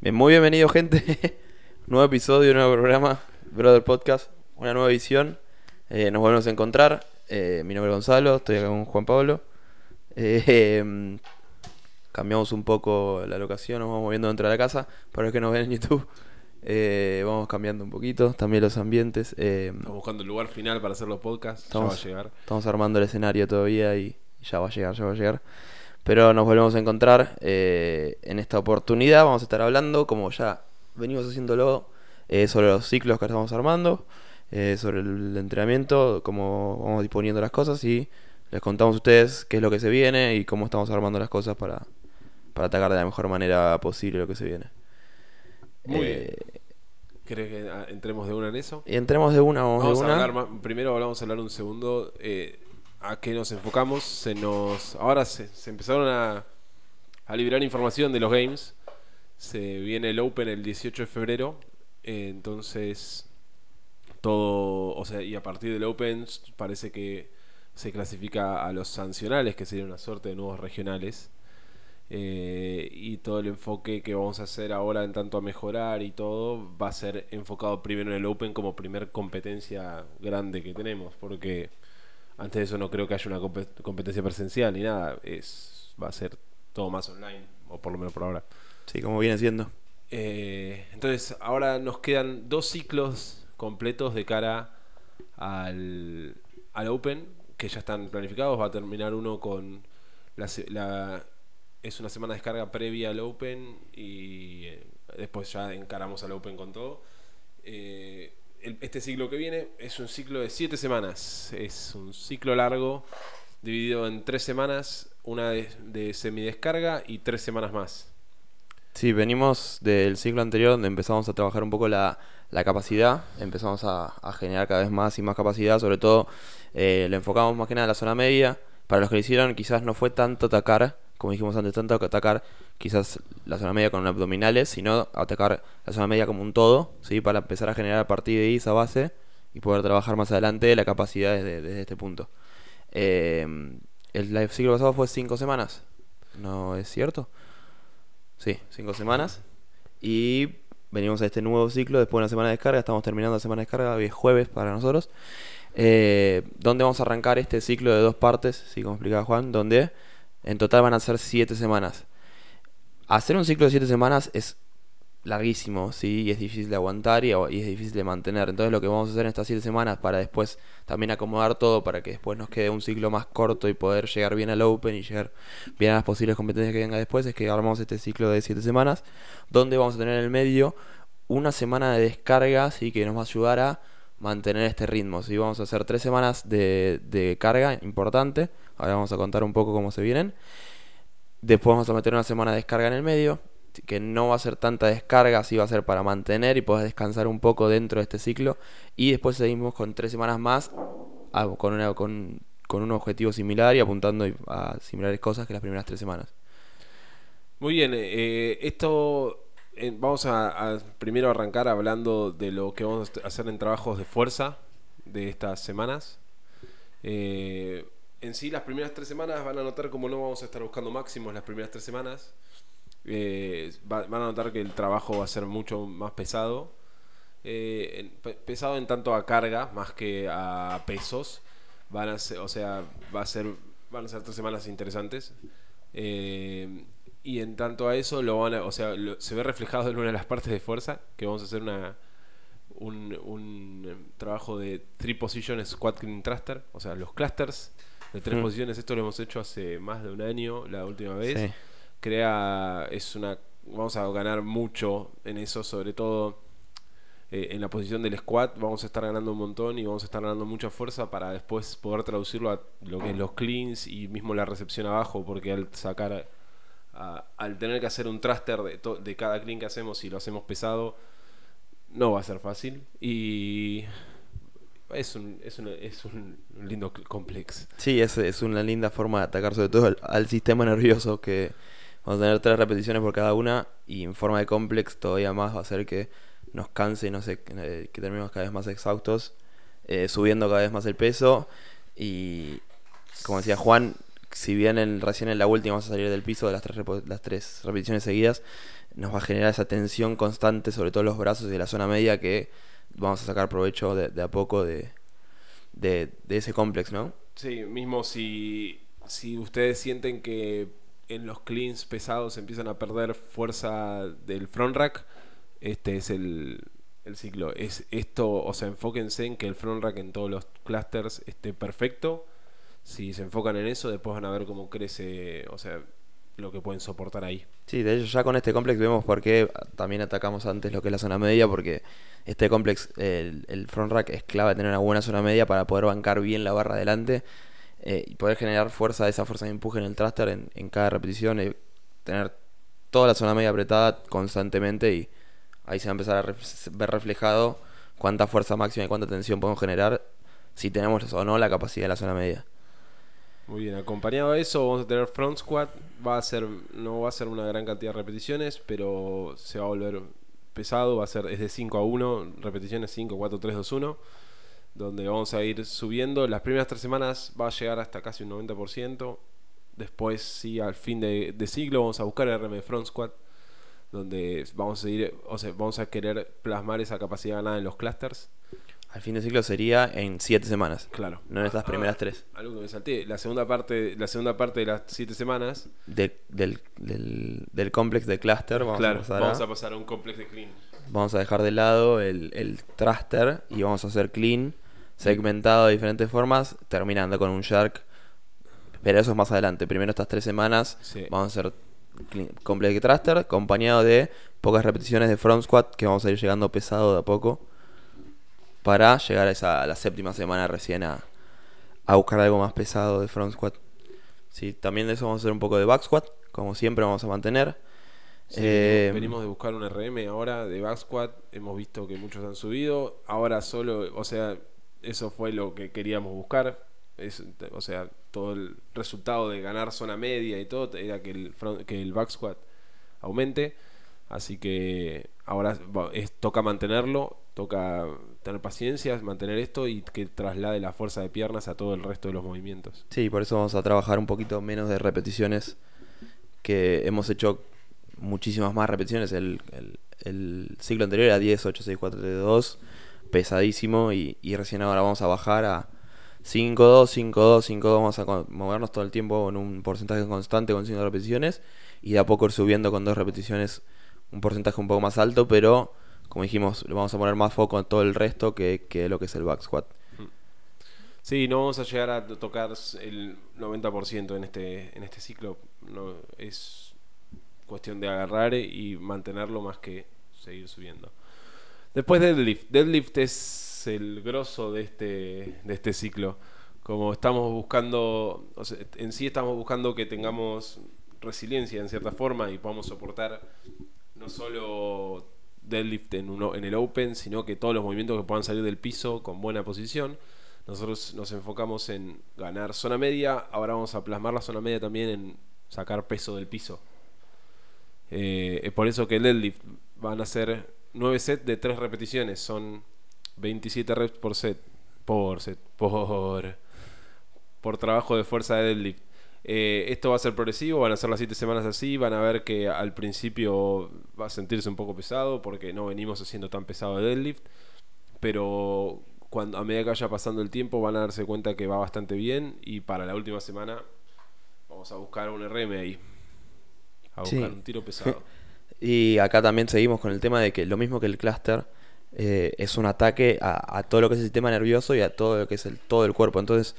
Bien, muy bienvenido, gente. nuevo episodio, nuevo programa. Brother Podcast. Una nueva edición. Eh, nos volvemos a encontrar. Eh, mi nombre es Gonzalo. Estoy acá con Juan Pablo. Eh, em, cambiamos un poco la locación. Nos vamos moviendo dentro de la casa. Para los que nos ven en YouTube. Eh, vamos cambiando un poquito. También los ambientes. Eh, Estamos buscando el lugar final para hacer los podcasts. Estamos- Ya va a llegar. Estamos armando el escenario todavía y ya va a llegar, ya va a llegar. Pero nos volvemos a encontrar eh, en esta oportunidad. Vamos a estar hablando, como ya venimos haciéndolo, eh, sobre los ciclos que estamos armando, eh, sobre el entrenamiento, cómo vamos disponiendo las cosas y les contamos a ustedes qué es lo que se viene y cómo estamos armando las cosas para, para atacar de la mejor manera posible lo que se viene. Muy Eh, ¿Querés que ah, entremos de una en eso? Y entremos de una, vamos, Vamos de a una. hablar primero vamos a hablar un segundo eh, a qué nos enfocamos. Se nos ahora se, se empezaron a, a liberar información de los games. Se viene el Open el 18 de febrero. entonces todo, o sea, y a partir del Open parece que se clasifica a los sancionales, que sería una suerte de nuevos regionales. Eh, y todo el enfoque que vamos a hacer ahora en tanto a mejorar y todo va a ser enfocado primero en el Open como primer competencia grande que tenemos porque antes de eso no creo que haya una compe- competencia presencial ni nada es va a ser todo más online o por lo menos por ahora Sí, como viene siendo. Eh, entonces ahora nos quedan dos ciclos completos de cara al, al Open que ya están planificados. Va a terminar uno con la- es una semana de descarga previa al Open y eh, después ya encaramos al Open con todo. Eh, este ciclo que viene es un ciclo de siete semanas. Es un ciclo largo dividido en tres semanas, una de, de semidescarga y tres semanas más. Sí, venimos del ciclo anterior donde empezamos a trabajar un poco la, la capacidad, empezamos a, a generar cada vez más y más capacidad, sobre todo eh, lo enfocamos más que nada en la zona media. Para los que lo hicieron quizás no fue tanto atacar, como dijimos antes, tanto atacar quizás la zona media con abdominales, sino atacar la zona media como un todo, ¿sí? para empezar a generar a partir de ahí esa base y poder trabajar más adelante la capacidad desde, este punto. Eh, el ciclo pasado fue cinco semanas, ¿no es cierto? Sí, cinco semanas. Y venimos a este nuevo ciclo después de una semana de descarga. Estamos terminando la semana de descarga, hoy es jueves para nosotros. Eh, donde vamos a arrancar este ciclo de dos partes, sí, como explicaba Juan, donde en total van a ser siete semanas. Hacer un ciclo de siete semanas es larguísimo, sí, y es difícil de aguantar y, y es difícil de mantener. Entonces lo que vamos a hacer en estas siete semanas para después también acomodar todo para que después nos quede un ciclo más corto y poder llegar bien al Open y llegar bien a las posibles competencias que venga después es que armamos este ciclo de siete semanas donde vamos a tener en el medio una semana de descarga, sí, que nos va a ayudar a mantener este ritmo. ¿sí? Vamos a hacer tres semanas de, de carga importante. Ahora vamos a contar un poco cómo se vienen. Después vamos a meter una semana de descarga en el medio, que no va a ser tanta descarga, sí va a ser para mantener y poder descansar un poco dentro de este ciclo. Y después seguimos con tres semanas más ah, con, con, con un objetivo similar y apuntando a similares cosas que las primeras tres semanas. Muy bien, eh, esto eh, vamos a, primero arrancar hablando de lo que vamos a hacer en trabajos de fuerza de estas semanas. Eh, en sí, las primeras tres semanas van a notar como no vamos a estar buscando máximos las primeras tres semanas. Eh, va- van a notar que el trabajo va a ser mucho más pesado. Eh, pesado en tanto a carga más que a pesos. Van a ser, o sea, va a ser, van a ser tres semanas interesantes. Eh, y en tanto a eso, lo van a, o sea, lo- se ve reflejado en una de las partes de fuerza, que vamos a hacer una, un, trabajo de three position squat clean thruster, o sea, los clusters de tres Mm. posiciones. Esto lo hemos hecho hace más de un año, la última vez Sí. crea es una vamos a ganar mucho en eso sobre todo eh, en la posición del squat vamos a estar ganando un montón y vamos a estar ganando mucha fuerza para después poder traducirlo a lo que es los cleans y mismo la recepción abajo porque al sacar a- al tener que hacer un thruster de, to- de cada clean que hacemos y lo hacemos pesado no va a ser fácil y es un, es un, es un lindo complex Sí, es, es una linda forma de atacar sobre todo al, sistema nervioso que vamos a tener tres repeticiones por cada una y en forma de complex todavía más va a hacer que nos canse y no sé, eh, que terminemos cada vez más exhaustos, eh, subiendo cada vez más el peso. Y como decía Juan, si bien en, recién en la última vamos a salir del piso de las tres, las tres repeticiones seguidas, nos va a generar esa tensión constante, sobre todo los brazos y la zona media, que vamos a sacar provecho de, de a poco de, de, de ese complex, ¿no? Sí, mismo si, si ustedes sienten que en los cleans pesados empiezan a perder fuerza del front rack, este es el, el ciclo. Es esto, o sea, enfóquense en que el front rack en todos los clusters esté perfecto. Si se enfocan en eso, después van a ver cómo crece, o sea, lo que pueden soportar ahí. Sí, de hecho ya con este complex vemos por qué también atacamos antes lo que es la zona media, porque este complex, el, el front rack es clave tener una buena zona media para poder bancar bien la barra adelante eh, y poder generar fuerza, esa fuerza de empuje en el thruster en, en cada repetición y tener toda la zona media apretada constantemente y ahí se va a empezar a ver reflejado cuánta fuerza máxima y cuánta tensión podemos generar si tenemos o no la capacidad de la zona media. Muy bien, acompañado de eso vamos a tener front squat, va a ser no va a ser una gran cantidad de repeticiones, pero se va a volver pesado, va a ser es de 5 a 1, repeticiones 5, 4, 3, 2, 1, donde vamos a ir subiendo. Las primeras tres semanas va a llegar hasta casi un 90%. Después, sí, al fin de, de siglo vamos a buscar el RM de front squat, donde vamos a seguir, o sea, vamos a querer plasmar esa capacidad ganada en los clusters. Al fin de ciclo sería en 7 semanas, Claro. no en estas Ah, primeras tres. Algo que me salté. La segunda parte, la segunda parte de las siete semanas de- del, del, del complex de cluster vamos, claro, a pasar vamos a, a pasar a un complex de clean. vamos a dejar de lado el, el thruster y vamos a hacer clean segmentado de diferentes formas terminando con un shark pero eso es más adelante primero estas tres semanas Sí. vamos a hacer clean- complex de thruster acompañado de pocas repeticiones de front squat que vamos a ir llegando pesado de a poco para llegar a, esa, a la séptima semana recién a, a buscar algo más pesado de front squat Sí, también de eso vamos a hacer un poco de back squat, como siempre vamos a mantener. Sí, Eh, venimos de buscar un RM ahora de back squat. Hemos visto que muchos han subido. Ahora solo, o sea, eso fue lo que queríamos buscar. Es, o sea, todo el resultado de ganar zona media y todo era que el, front- que el back squat aumente. Así que ahora es- toca mantenerlo, toca tener paciencia, mantener esto y que traslade la fuerza de piernas a todo el resto de los movimientos. Sí, por eso vamos a trabajar un poquito menos de repeticiones, que hemos hecho muchísimas más repeticiones. El, el- el ciclo anterior era 10, 8, 6, 4, 3, 2, pesadísimo, y, y recién ahora vamos a bajar a 5, 2, 5, 2, 5, 2. Vamos a movernos todo el tiempo en un porcentaje constante con 5 repeticiones, y de a poco ir subiendo con dos repeticiones un porcentaje un poco más alto, pero como dijimos, le vamos a poner más foco en todo el resto que, que lo que es el back squat. Sí, no vamos a llegar a tocar el 90% en este, en este ciclo. No, es cuestión de agarrar y mantenerlo más que seguir subiendo. Después deadlift. Deadlift es el grosso de este, de este ciclo. Como estamos buscando, en sí estamos buscando que tengamos resiliencia en cierta forma y podamos soportar no solo deadlift en, uno, en el open, sino que todos los movimientos que puedan salir del piso con buena posición. Nosotros nos enfocamos en ganar zona media, ahora vamos a plasmar la zona media también en sacar peso del piso. Eh, es por eso que el deadlift van a ser 9 sets de 3 repeticiones, son 27 reps por set, por set, por, por trabajo de fuerza de deadlift. Eh, esto va a ser progresivo, van a ser las 7 semanas así, van a ver que al principio va a sentirse un poco pesado porque no venimos haciendo tan pesado de deadlift, pero cuando a medida que vaya pasando el tiempo van a darse cuenta que va bastante bien y para la última semana vamos a buscar un RM ahí, a buscar Sí. un tiro pesado. Y acá también seguimos con el tema de que lo mismo que el clúster eh, es un ataque a, a todo lo que es el sistema nervioso y a todo lo que es el, todo el cuerpo. Entonces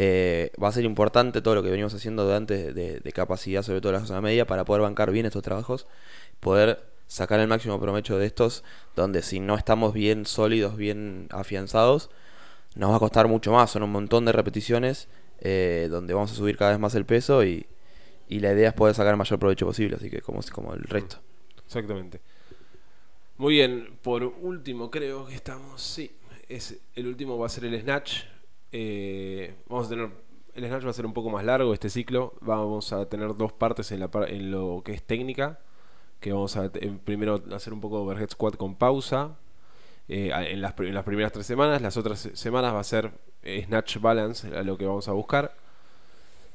eh, va a ser importante todo lo que venimos haciendo de antes de, de capacidad, sobre todo la zona media, para poder bancar bien estos trabajos, poder sacar el máximo provecho de estos, donde si no estamos bien sólidos, bien afianzados, nos va a costar mucho más. Son un montón de repeticiones eh, donde vamos a subir cada vez más el peso y, y la idea es poder sacar el mayor provecho posible, así que como, como el resto. Exactamente. Muy bien, por último creo que estamos, sí, es, el último va a ser el Snatch. Eh, vamos a tener, el Snatch va a ser un poco más largo este ciclo, vamos a tener dos partes en, la, par- en lo que es técnica, que vamos a eh, primero hacer un poco de overhead squat con pausa. eh, en, las, pri- en las primeras tres semanas, las otras se- semanas va a ser eh, snatch balance, a lo que vamos a buscar.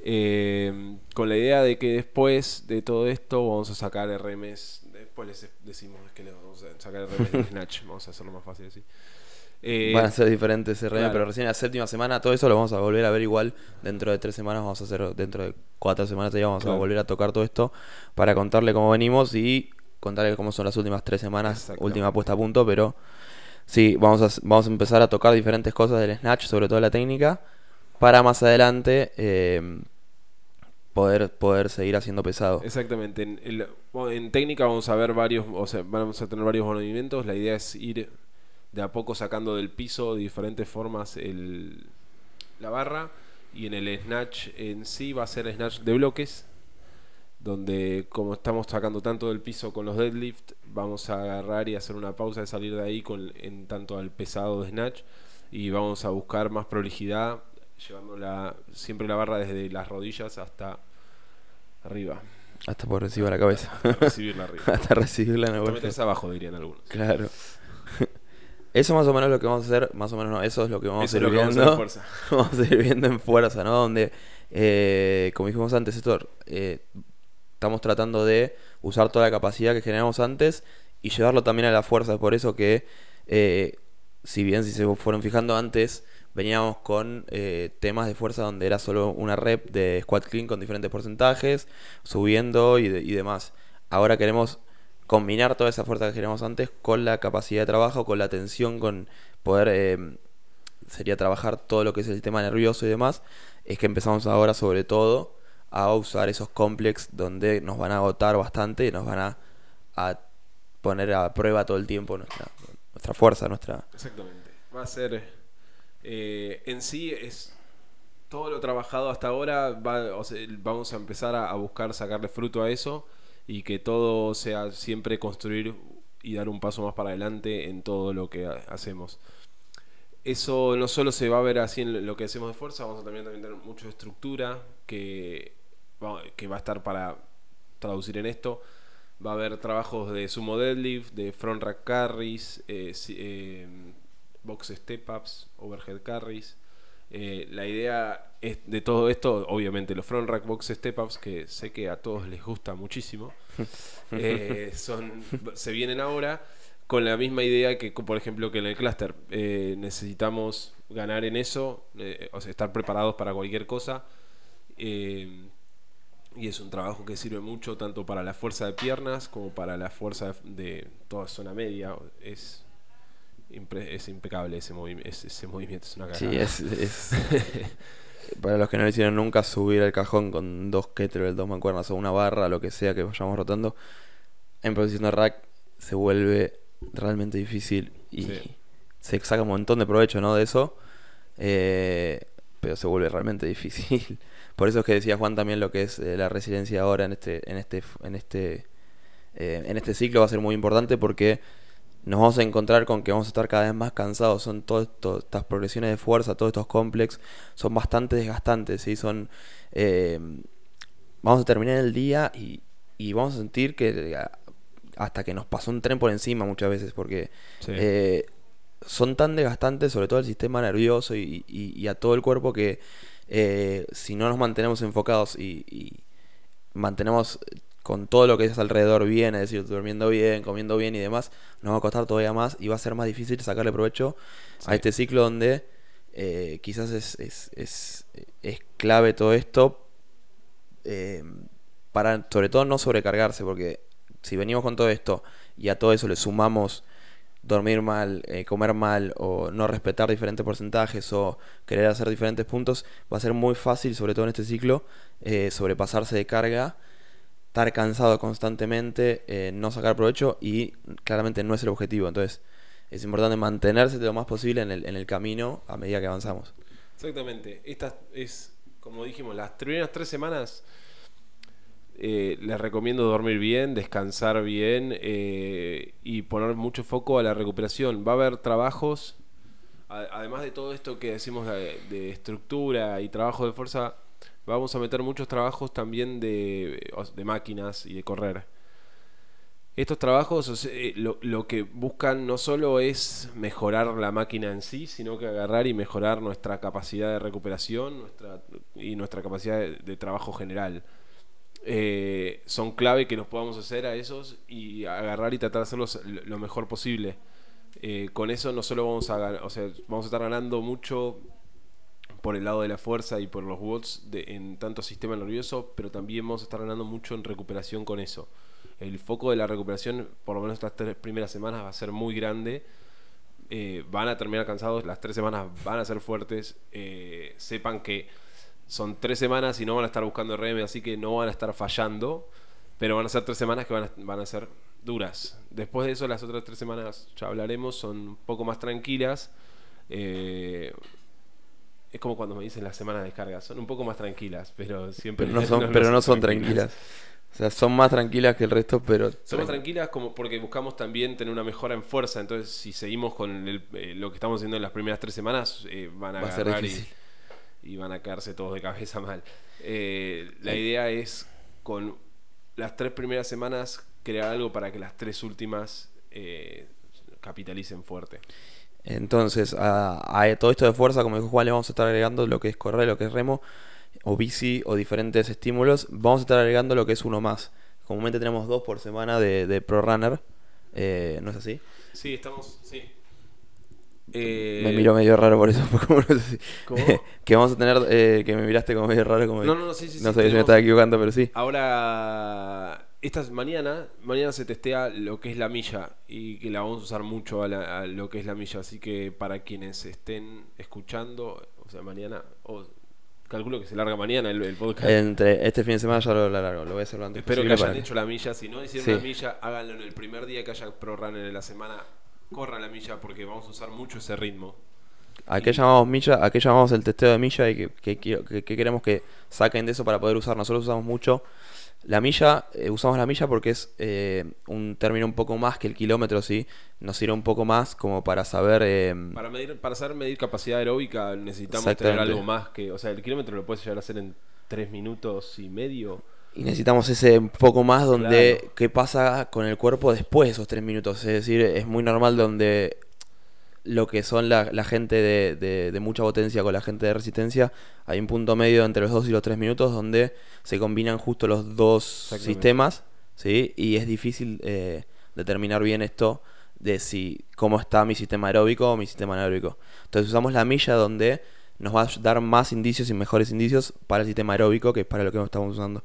Eh, con la idea de que después de todo esto vamos a sacar RMs. Después les decimos que le vamos a sacar RMs de Snatch. Vamos a hacerlo más fácil así. Eh, Van a ser diferentes claro. pero recién en la séptima semana todo eso lo vamos a volver a ver igual. Dentro de tres semanas vamos a hacer, dentro de cuatro semanas ya vamos Claro. a volver a tocar todo esto para contarle cómo venimos y contarle cómo son las últimas tres semanas, última puesta a punto, pero sí, vamos a, vamos a empezar a tocar diferentes cosas del Snatch, sobre todo la técnica, para más adelante eh, poder, poder seguir haciendo pesado. Exactamente. En técnica vamos a ver varios, o sea, vamos a tener varios movimientos. La idea es ir de a poco sacando del piso de diferentes formas el, la barra. Y en el snatch en sí va a ser snatch de bloques. Donde como estamos sacando tanto del piso con los deadlift, vamos a agarrar y hacer una pausa de salir de ahí con, en tanto al pesado de snatch. Y vamos a buscar más prolijidad, llevando la, siempre la barra desde las rodillas hasta arriba. Hasta por recibir la cabeza. recibirla arriba. Hasta recibirla en el Hasta meterse abajo, dirían algunos. Claro. Eso más o menos lo que vamos a hacer, más o menos no, eso es lo que vamos Eso a es ir que vamos a viendo. vamos a ir viendo en fuerza, ¿no? Donde, eh, como dijimos antes, esto, eh, estamos tratando de usar toda la capacidad que generamos antes y llevarlo también a la fuerza. Es por eso que, eh, si bien si se fueron fijando antes, veníamos con eh, temas de fuerza donde era solo una rep de squat clean con diferentes porcentajes, subiendo y, de- y demás. Ahora queremos combinar toda esa fuerza que generamos antes con la capacidad de trabajo, con la tensión, con poder eh, sería trabajar todo lo que es el sistema nervioso y demás, es que empezamos ahora sobre todo a usar esos complex donde nos van a agotar bastante y nos van a, a poner a prueba todo el tiempo nuestra, nuestra fuerza, nuestra... Exactamente. Va a ser. eh, en sí es. Todo lo trabajado hasta ahora. va- o sea, vamos a empezar a buscar sacarle fruto a eso. Y que todo sea siempre construir y dar un paso más para adelante en todo lo que ha- hacemos. Eso no solo se va a ver así en lo que hacemos de fuerza, vamos a también, también tener mucho estructura que que va a estar para traducir en esto. Va a haber trabajos de sumo deadlift, de front rack carries, eh, eh, box step ups, overhead carries. Eh, la idea de todo esto, obviamente los front rack box step ups, que sé que a todos les gusta muchísimo, eh, son, se vienen ahora con la misma idea que, por ejemplo, que en el cluster. Eh, necesitamos ganar en eso, eh, o sea, estar preparados para cualquier cosa. Eh, y es un trabajo que sirve mucho tanto para la fuerza de piernas como para la fuerza de, toda zona media. Es, es impecable ese, movi- ese, ese movimiento, es una cagada. Sí, es, es- Para los que no lo hicieron nunca, subir el cajón con dos kettlebells, dos mancuernas o una barra, lo que sea que vayamos rotando, en posición de rack se vuelve realmente difícil y Sí. se saca un montón de provecho ¿no? de eso, eh, pero se vuelve realmente difícil. Por eso es que decía Juan también lo que es eh, la resiliencia ahora en este, en este, en este, eh, en este ciclo va a ser muy importante porque nos vamos a encontrar con que vamos a estar cada vez más cansados. Son todas estas progresiones de fuerza, todos estos complex, son bastante desgastantes, ¿sí? Son, eh, vamos a terminar el día y, y vamos a sentir que eh, hasta que nos pasó un tren por encima muchas veces, porque Sí. eh, son tan desgastantes, sobre todo al sistema nervioso y, y- y a todo el cuerpo, que eh, si no nos mantenemos enfocados y, y mantenemos con todo lo que es alrededor bien, es decir, durmiendo bien, comiendo bien y demás, nos va a costar todavía más y va a ser más difícil sacarle provecho Sí. a este ciclo donde eh, quizás es, es, es, es clave todo esto eh, para sobre todo no sobrecargarse, porque si venimos con todo esto y a todo eso le sumamos dormir mal, eh, comer mal o no respetar diferentes porcentajes o querer hacer diferentes puntos, va a ser muy fácil, sobre todo en este ciclo, sobrepasarse de carga, estar cansado constantemente, eh, no sacar provecho y claramente no es el objetivo. Entonces es importante mantenerse lo más posible en el, en el camino a medida que avanzamos. Exactamente. Esta es, como dijimos, las primeras tres semanas eh, les recomiendo dormir bien, descansar bien eh, y poner mucho foco a la recuperación. Va a haber trabajos, además de todo esto que decimos de, de estructura y trabajo de fuerza, vamos a meter muchos trabajos también de, de máquinas y de correr. Estos trabajos eh, lo, lo que buscan no solo es mejorar la máquina en sí, sino que agarrar y mejorar nuestra capacidad de recuperación nuestra, y nuestra capacidad de, trabajo general. Eh, son clave que nos podamos hacer a esos y agarrar y tratar de hacerlos lo mejor posible. Eh, con eso no solo vamos a o sea, vamos a estar ganando mucho por el lado de la fuerza y por los watts de, en tanto sistema nervioso, pero también vamos a estar ganando mucho en recuperación con eso. El foco de la recuperación, por lo menos estas tres primeras semanas, va a ser muy grande. Eh, van a terminar cansados, las tres semanas van a ser fuertes. Eh, sepan que son tres semanas y no van a estar buscando RM, así que no van a estar fallando, pero van a ser tres semanas que van a, van a ser duras. Después de eso, las otras tres semanas, ya hablaremos, son un poco más tranquilas. Eh, es como cuando me dicen las semanas de descarga, son un poco más tranquilas, pero siempre Pero no son, pero no son tranquilas. O sea, son más tranquilas que el resto, pero... Son más tranquilas como porque buscamos también tener una mejora en fuerza. Entonces, si seguimos con el- eh, lo que estamos haciendo en las primeras tres semanas, eh, van a, Va a ser agarrar y, y van a quedarse todos de cabeza mal. Eh, la idea es con las tres primeras semanas crear algo para que las tres últimas eh, capitalicen fuerte. Entonces, a, a todo esto de fuerza, como dijo Juan, le vamos a estar agregando lo que es correr, lo que es remo, o bici, o diferentes estímulos. Vamos a estar agregando lo que es uno más. Comúnmente tenemos dos por semana de, de Pro Runner. eh, ¿No es así? Sí, estamos. Sí. me miro medio raro por eso. porque como no sé si- ¿Cómo? que vamos a tener. eh, que me miraste como medio raro. Como No, no, no, sí, sí, sí, No sé si me estaba equivocando, pero sí. Ahora, esta mañana, mañana se testea lo que es la milla y que la vamos a usar mucho a, la- a lo que es la milla. Así que para quienes estén escuchando, o sea, mañana, o calculo que se larga mañana el, el podcast. Entre este fin de semana ya lo largo. Lo voy a hacer lo antes Espero que hayan hecho la milla. Si no hicieron Sí. la milla, háganlo en el primer día que haya pro runner en la semana. Corran la milla porque vamos a usar mucho ese ritmo. ¿A qué llamamos milla? ¿A qué llamamos el testeo de milla y qué quiero- qué- qué queremos que saquen de eso para poder usar? Nosotros usamos mucho la milla, eh, usamos la milla porque es eh, un término un poco más que el kilómetro, ¿sí? Nos sirve un poco más como para saber... eh, Para medir, para saber medir capacidad aeróbica necesitamos tener algo más que, o sea, el kilómetro lo puedes llegar a hacer en tres minutos y medio. y necesitamos ese un poco más donde... Claro. ¿Qué pasa con el cuerpo después de esos tres minutos? Es decir, es muy normal donde lo que son la, la gente de, de- de mucha potencia con la gente de resistencia, hay un punto medio entre los dos y los tres minutos donde se combinan justo los dos sistemas, ¿sí? Y es difícil eh, determinar bien esto de si cómo está mi sistema aeróbico o mi sistema anaeróbico. Entonces usamos la milla donde nos va a dar más indicios y mejores indicios para el sistema aeróbico, que es para lo que nos estamos usando.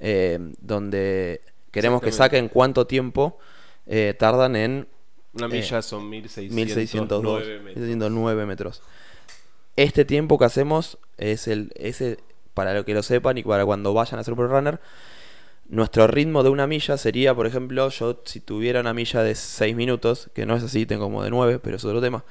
Eh, donde queremos que saquen cuánto tiempo eh, tardan en Una Eh, milla son 1602 1602, metros. 1609 metros. Este tiempo que hacemos es el ese para lo que lo sepan y para cuando vayan a hacer pro runner. Nuestro ritmo de una milla sería, por ejemplo, yo si tuviera una milla de 6 minutos, que no es así, tengo como de 9, pero es otro tema.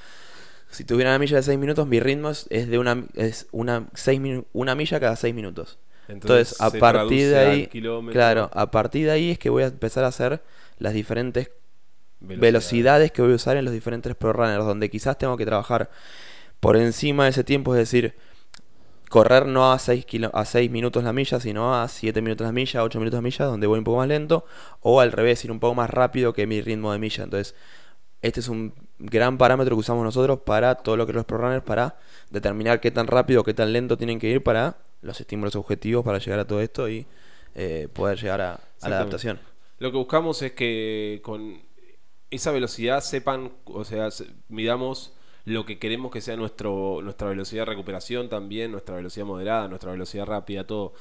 Si tuviera una milla de 6 minutos, mi ritmo es, de una es una, seis una milla cada 6 minutos. Entonces, a se partir de ahí, claro, a partir de ahí es que voy a empezar a hacer las diferentes velocidades que voy a usar en los diferentes pro runners, donde quizás tengo que trabajar por encima de ese tiempo, es decir, correr no a 6, a 6 minutos la milla, sino a 7 minutos la milla, 8 minutos la milla, donde voy un poco más lento, o al revés, ir un poco más rápido que mi ritmo de milla. Entonces, este es un gran parámetro que usamos nosotros para todo lo que es los pro runners, para determinar qué tan rápido qué tan lento tienen que ir para los estímulos objetivos, para llegar a todo esto y eh, poder llegar a, a la adaptación. Lo que buscamos es que con esa velocidad sepan, o sea, se- midamos lo que queremos que sea nuestro, nuestra velocidad de recuperación también, nuestra velocidad moderada, nuestra velocidad rápida, todo.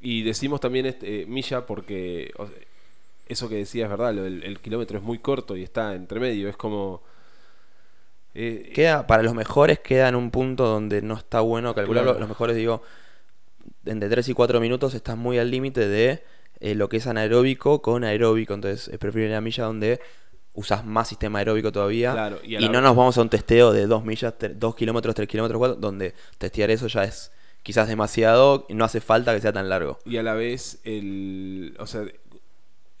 Y decimos también este, eh, milla porque o sea, eso que decía es verdad, lo el, kilómetro es muy corto y está entre medio, es como... eh, Queda, para los mejores queda en un punto donde no está bueno calcularlo. Claro. Los mejores, digo, entre 3 y 4 minutos estás muy al límite de eh, lo que es anaeróbico con aeróbico. Entonces es preferible la milla donde usas más sistema aeróbico todavía. Claro, y no nos vamos a un testeo de 2 millas, 2 kilómetros, 3 kilómetros, 4, donde testear eso ya es quizás demasiado y no hace falta que sea tan largo. y a la vez el o sea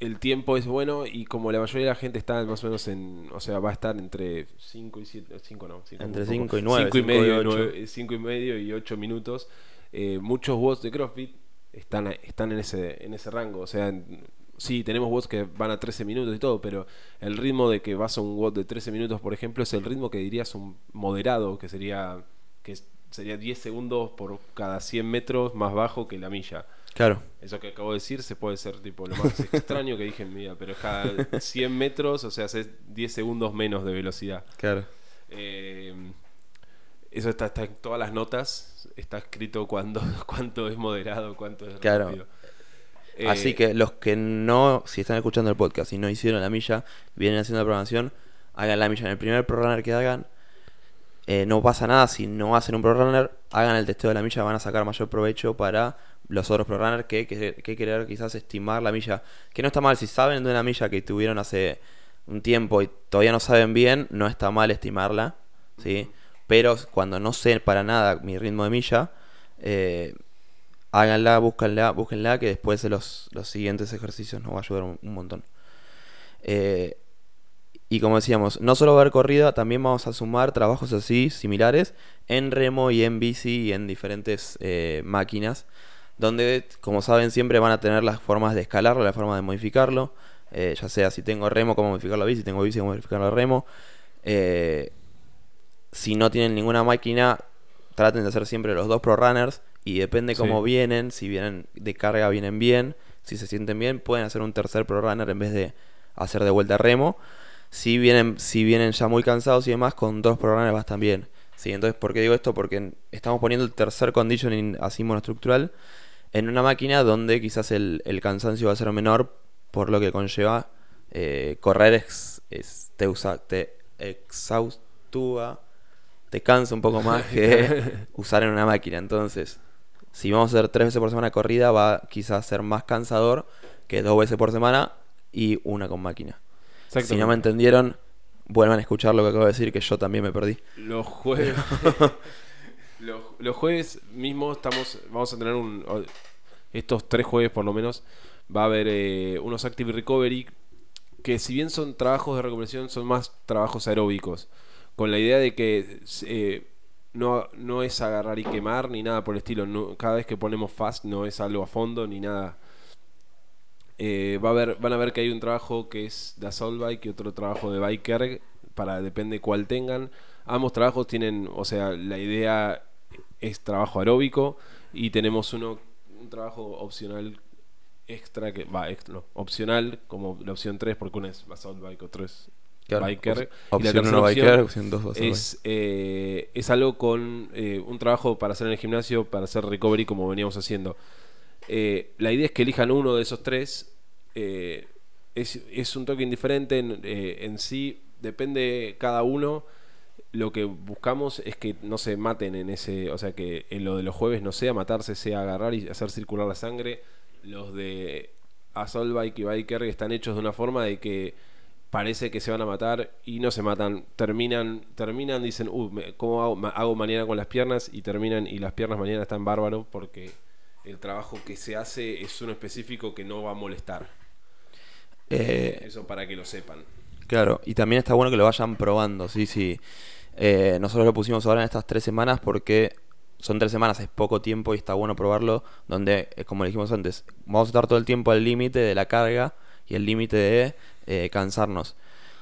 el tiempo es bueno y como la mayoría de la gente está más o menos en o sea va a estar entre 5 y 7 5 no cinco Entre un poco. cinco y nueve, Cinco y cinco y medio ocho. nueve- cinco y medio y 8 minutos eh, muchos bots de CrossFit están están en ese en ese rango o sea en- sí, tenemos watts que van a 13 minutos y todo, pero el ritmo de que vas a un watt de 13 minutos, por ejemplo, es el ritmo que dirías un moderado, que sería que sería 10 segundos por cada 100 metros más bajo que la milla. Claro. Eso que acabo de decir se puede ser tipo lo más extraño que dije en mi vida, pero es cada 100 metros, o sea, hace 10 segundos menos de velocidad. Claro. Eh, eso está, está en todas las notas, está escrito cuando, cuánto es moderado, cuánto es Claro. rápido. Así Eh, que los que no, si están escuchando el podcast y no hicieron la milla, vienen haciendo la programación, hagan la milla en el primer ProRunner que hagan. Eh, no pasa nada si no hacen un ProRunner, hagan el testeo de la milla, van a sacar mayor provecho para los otros ProRunners que, que, que querer quizás estimar la milla. Que no está mal, si saben de una milla que tuvieron hace un tiempo y todavía no saben bien, no está mal estimarla, ¿sí? Pero cuando no sé para nada mi ritmo de milla, eh, háganla, búsquenla, búsquenla, que después de los, los siguientes ejercicios nos va a ayudar un, un montón. Eh, y como decíamos, no solo va a haber corrida, también vamos a sumar trabajos así, similares, en remo y en bici y en diferentes eh, máquinas, donde, como saben, siempre van a tener las formas de escalarlo, la forma de modificarlo, eh, ya sea si tengo remo, cómo modificar la bici, si tengo bici, cómo modificar la remo. Si no tienen ninguna máquina, traten de hacer siempre los dos pro runners y depende cómo Sí. vienen, si vienen de carga vienen bien, si se sienten bien, pueden hacer un tercer pro runner en vez de hacer de vuelta remo. Si vienen, si vienen ya muy cansados y demás, con dos pro runners bastan bien. Sí, entonces, ¿por qué digo esto? Porque estamos poniendo el tercer conditioning así monoestructural en una máquina donde quizás el, el cansancio va a ser menor, por lo que conlleva eh, correr ex- te, usa- te exhaustúa, te cansa un poco más que usar en una máquina. Entonces, si vamos a hacer tres veces por semana corrida, va quizás ser más cansador que dos veces por semana y una con máquina. Si no me entendieron, vuelvan a escuchar lo que acabo de decir, que yo también me perdí. Los jueves. los, los jueves mismo estamos. Vamos a tener un. Estos tres jueves por lo menos. Va a haber eh, unos Active Recovery. Que si bien son trabajos de recuperación, son más trabajos aeróbicos. Con la idea de que eh, no, no es agarrar y quemar ni nada por el estilo. Cada vez que ponemos fast no es algo a fondo ni nada. Eh, va a ver, van a ver que hay un trabajo que es de Assault Bike y otro trabajo de Biker, para depende cuál tengan. Ambos trabajos tienen, o sea, la idea es trabajo aeróbico y tenemos uno, un trabajo opcional extra que va, no, opcional como la opción 3 porque uno es Assault Bike, otro es Claro, Biker. op- y la tercera biker, opción dos es, eh, es algo con eh, un trabajo para hacer en el gimnasio, para hacer recovery como veníamos haciendo. Eh, la idea es que elijan uno de esos tres. es, es un toque indiferente en, en sí, depende cada uno. Lo que buscamos es que no se maten en ese, o sea que en lo de los jueves no sea matarse, sea agarrar y hacer circular la sangre. Los de Assault Bike y Biker están hechos de una forma de que parece que se van a matar y no se matan. Terminan, terminan, dicen, uh, ¿cómo hago, hago mañana con las piernas? Y terminan, y las piernas mañana están bárbaro porque el trabajo que se hace es uno específico que no va a molestar. Eh, Eso para que lo sepan. Claro, y también está bueno que lo vayan probando, sí, sí. Eh, nosotros lo pusimos ahora en estas tres semanas porque son tres semanas, es poco tiempo y está bueno probarlo, donde, eh, como dijimos antes, vamos a estar todo el tiempo al límite de la carga y el límite de eh, cansarnos.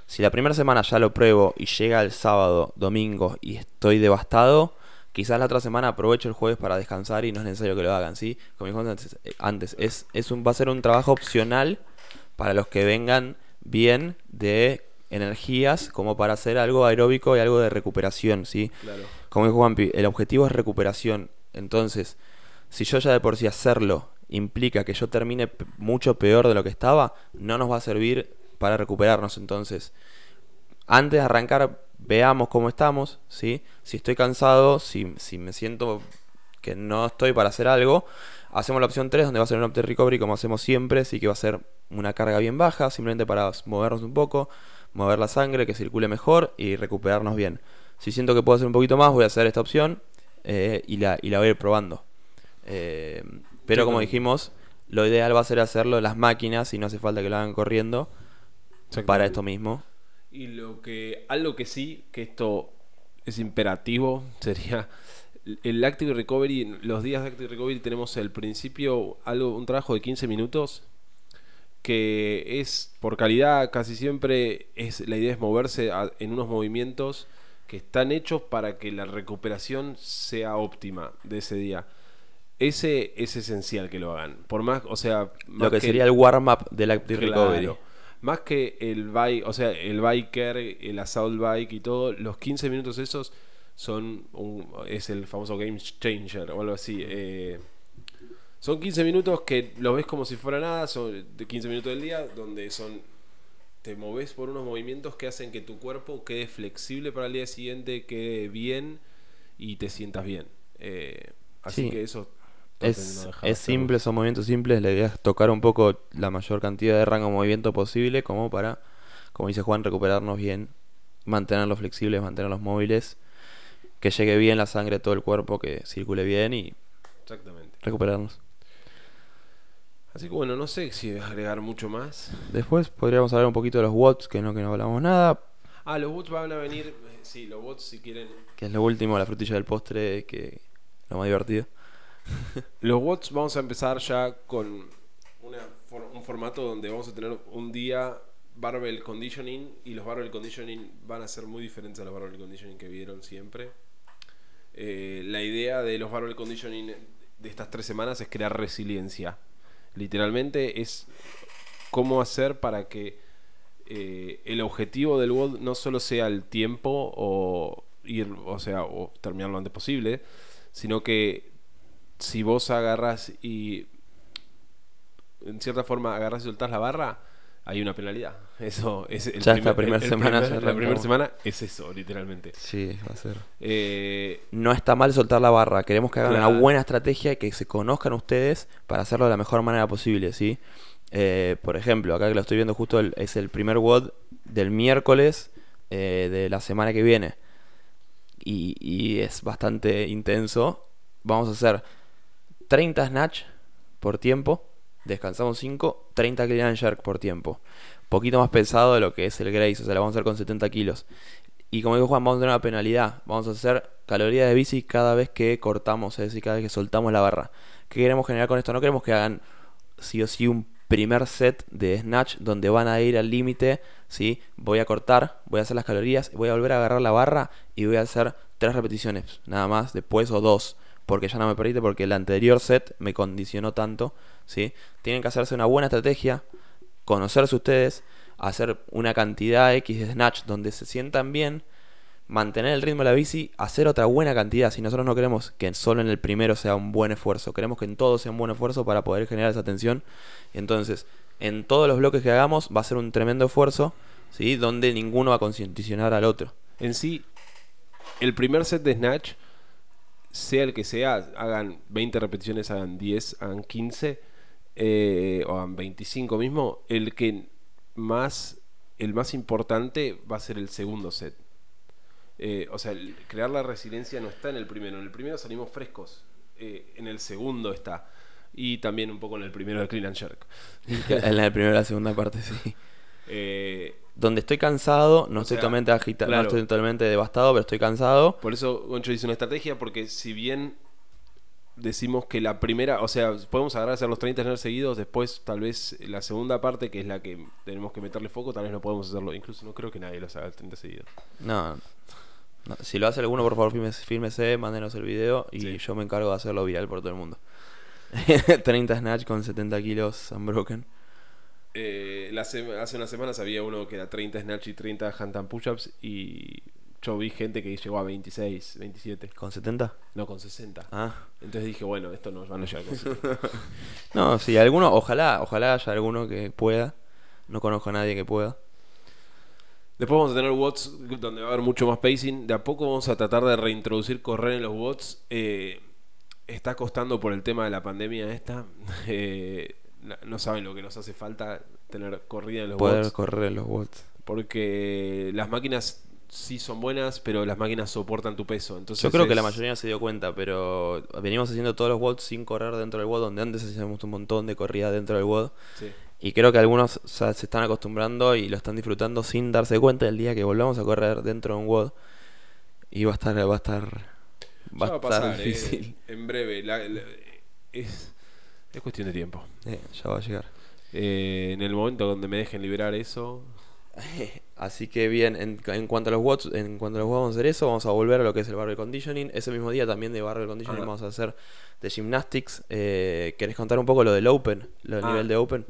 Si la primera semana ya lo pruebo y llega el sábado, domingo y estoy devastado, quizás la otra semana aprovecho el jueves para descansar y no es necesario que lo hagan, ¿sí? Como dijimos antes, eh, antes es, es un, va a ser un trabajo opcional para los que vengan bien de energías como para hacer algo aeróbico y algo de recuperación, ¿sí? Claro. Como dijo Juanpi, el objetivo es recuperación. Entonces, si yo ya de por sí hacerlo implica que yo termine mucho peor de lo que estaba, no nos va a servir para recuperarnos. Entonces, antes de arrancar, veamos cómo estamos, ¿sí? Si estoy cansado, si, si me siento que no estoy para hacer algo, hacemos la opción 3, donde va a ser un Opti Recovery como hacemos siempre, sí que va a ser una carga bien baja, simplemente para movernos un poco, mover la sangre, que circule mejor y recuperarnos bien. Si siento que puedo hacer un poquito más, voy a hacer esta opción eh, y, la, y la voy a ir probando. Eh, pero como dijimos, lo ideal va a ser hacerlo en las máquinas y no hace falta que lo hagan corriendo para esto mismo. Y lo que, algo que sí, que esto es imperativo, sería el Active Recovery. Los días de Active Recovery tenemos al principio algo, un trabajo de 15 minutos que es por calidad casi siempre es la idea es moverse a- en unos movimientos que están hechos para que la recuperación sea óptima de ese día. Ese es esencial que lo hagan. Por más, o sea, más Lo que sería el warm-up del Active Claro. Recovery. Más que el bike, o sea, el biker, el assault bike y todo, los 15 minutos esos son un, es el famoso game changer o algo así. eh, son 15 minutos que los ves como si fuera nada, son de 15 minutos del día, donde son te moves por unos movimientos que hacen que tu cuerpo quede flexible para el día siguiente, quede bien y te sientas bien. Eh, así Sí. que eso no Es, es simple, son movimientos simples. La idea es tocar un poco la mayor cantidad de rango de movimiento posible, como para, como dice Juan, recuperarnos bien, mantenerlos flexibles, mantenerlos móviles, que llegue bien la sangre a todo el cuerpo, que circule bien y Exactamente. recuperarnos. Así que bueno, no sé si agregar mucho más. Después podríamos hablar un poquito de los watts, que no, que no hablamos nada, Ah, los bots van a venir. eh, Sí, los bots si quieren. que es lo último, la frutilla del postre, que lo más divertido. Los bots vamos a empezar ya con un formato donde vamos a tener un día barbell conditioning y los barbell conditioning van a ser muy diferentes a los barbell conditioning que vieron siempre. Eh, la idea de los barbell conditioning de estas tres semanas es crear resiliencia. Literalmente es cómo hacer para que eh, el objetivo del WOD no solo sea el tiempo o ir, o sea, o terminar lo antes posible, sino que si vos agarras y en cierta forma agarras y soltás la barra, hay una penalidad. Eso es el Ya esta primera semana primer- la primera semana es eso, literalmente. Sí, va a ser. Eh, No está mal soltar la barra, queremos que hagan Claro. una buena estrategia y que se conozcan ustedes para hacerlo de la mejor manera posible, ¿sí? Eh, por ejemplo, acá que lo estoy viendo justo el- es el primer WOD del miércoles eh, de la semana que viene. Y, y es bastante intenso. Vamos a hacer 30 snatch por tiempo, descansamos 5, 30 clean and jerk por tiempo. Poquito más pesado de lo que es el Grace, o sea, lo vamos a hacer con 70 kilos. Y como dijo Juan, vamos a tener una penalidad. Vamos a hacer calorías de bici cada vez que cortamos, es decir, cada vez que soltamos la barra. ¿Qué queremos generar con esto? No queremos que hagan sí o sí un primer set de snatch donde van a ir al límite, ¿sí? Voy a cortar, voy a hacer las calorías, voy a volver a agarrar la barra y voy a hacer tres repeticiones, nada más, después o dos, porque ya no me permite, porque el anterior set me condicionó tanto, ¿sí? Tienen que hacerse una buena estrategia, conocerse ustedes, hacer una cantidad X de snatch donde se sientan bien, mantener el ritmo de la bici, hacer otra buena cantidad. Si nosotros no queremos que solo en el primero sea un buen esfuerzo, queremos que en todo sea un buen esfuerzo para poder generar esa tensión. Entonces, en todos los bloques que hagamos va a ser un tremendo esfuerzo, ¿sí? Donde ninguno va a condicionar al otro. en sí, el primer set de Snatch, sea el que sea, hagan 20 repeticiones, hagan 10, hagan 15, eh, o hagan 25 mismo, el que más, el más importante va a ser el segundo set. Eh, o sea, el- crear la resiliencia no está en el primero. En el primero salimos frescos. eh, en el segundo está. Y también un poco en el primero de Clean and Jerk. en la primera y la segunda parte, sí. Eh, Donde estoy cansado, no O estoy sea, totalmente agitado, claro. no estoy totalmente devastado, pero estoy cansado. Por eso Goncho dice una estrategia, porque si bien decimos que la primera, o sea, podemos agarrar a hacer los 30 snatch seguidos, después tal vez la segunda parte, que es la que tenemos que meterle foco, tal vez no podemos hacerlo. Incluso no creo que nadie los haga 30 seguidos. No, no. Si lo hace alguno, por favor, fírmese, fírmese, mándenos el video y Sí. yo me encargo de hacerlo viral por todo el mundo. 30 snatch con 70 kilos unbroken. Eh, la hace unas semanas había uno que era 30 snatch y 30 handstand push-ups y yo vi gente que llegó a 26, 27, ¿Con 70? no con 60. Ah. Entonces dije, bueno, esto nos van a llegar con 60. No, sí, alguno, ojalá, ojalá haya alguno que pueda. No conozco a nadie que pueda. Después vamos a tener watts donde va a haber mucho más pacing. De a poco vamos a tratar de reintroducir correr en los watts. Eh, está costando por el tema de la pandemia esta. Eh, no saben lo que nos hace falta tener corrida en los Poder watts. correr en los watts. Porque las máquinas sí son buenas, pero las máquinas soportan tu peso. Entonces Yo creo que la mayoría se dio cuenta, pero venimos haciendo todos los watts sin correr dentro del WOD, donde antes hacíamos un montón de corrida dentro del WOD. Sí. Y creo que algunos se están acostumbrando y lo están disfrutando sin darse cuenta el día que volvamos a correr dentro de un WOD. Y va a estar, va a estar, va a va a estar pasar, eh, difícil. en breve. La- la- es, es cuestión de tiempo. Eh, ya va a llegar. Eh, en el momento donde me dejen liberar eso. Así que bien, en, en cuanto a los watts, en cuanto a los watts vamos a hacer eso, vamos a volver a lo que es el barrel conditioning. Ese mismo día también de barrel conditioning Ah. vamos a hacer de gymnastics. Eh, ¿Querés contar un poco lo del open? Lo del Ah. nivel de open.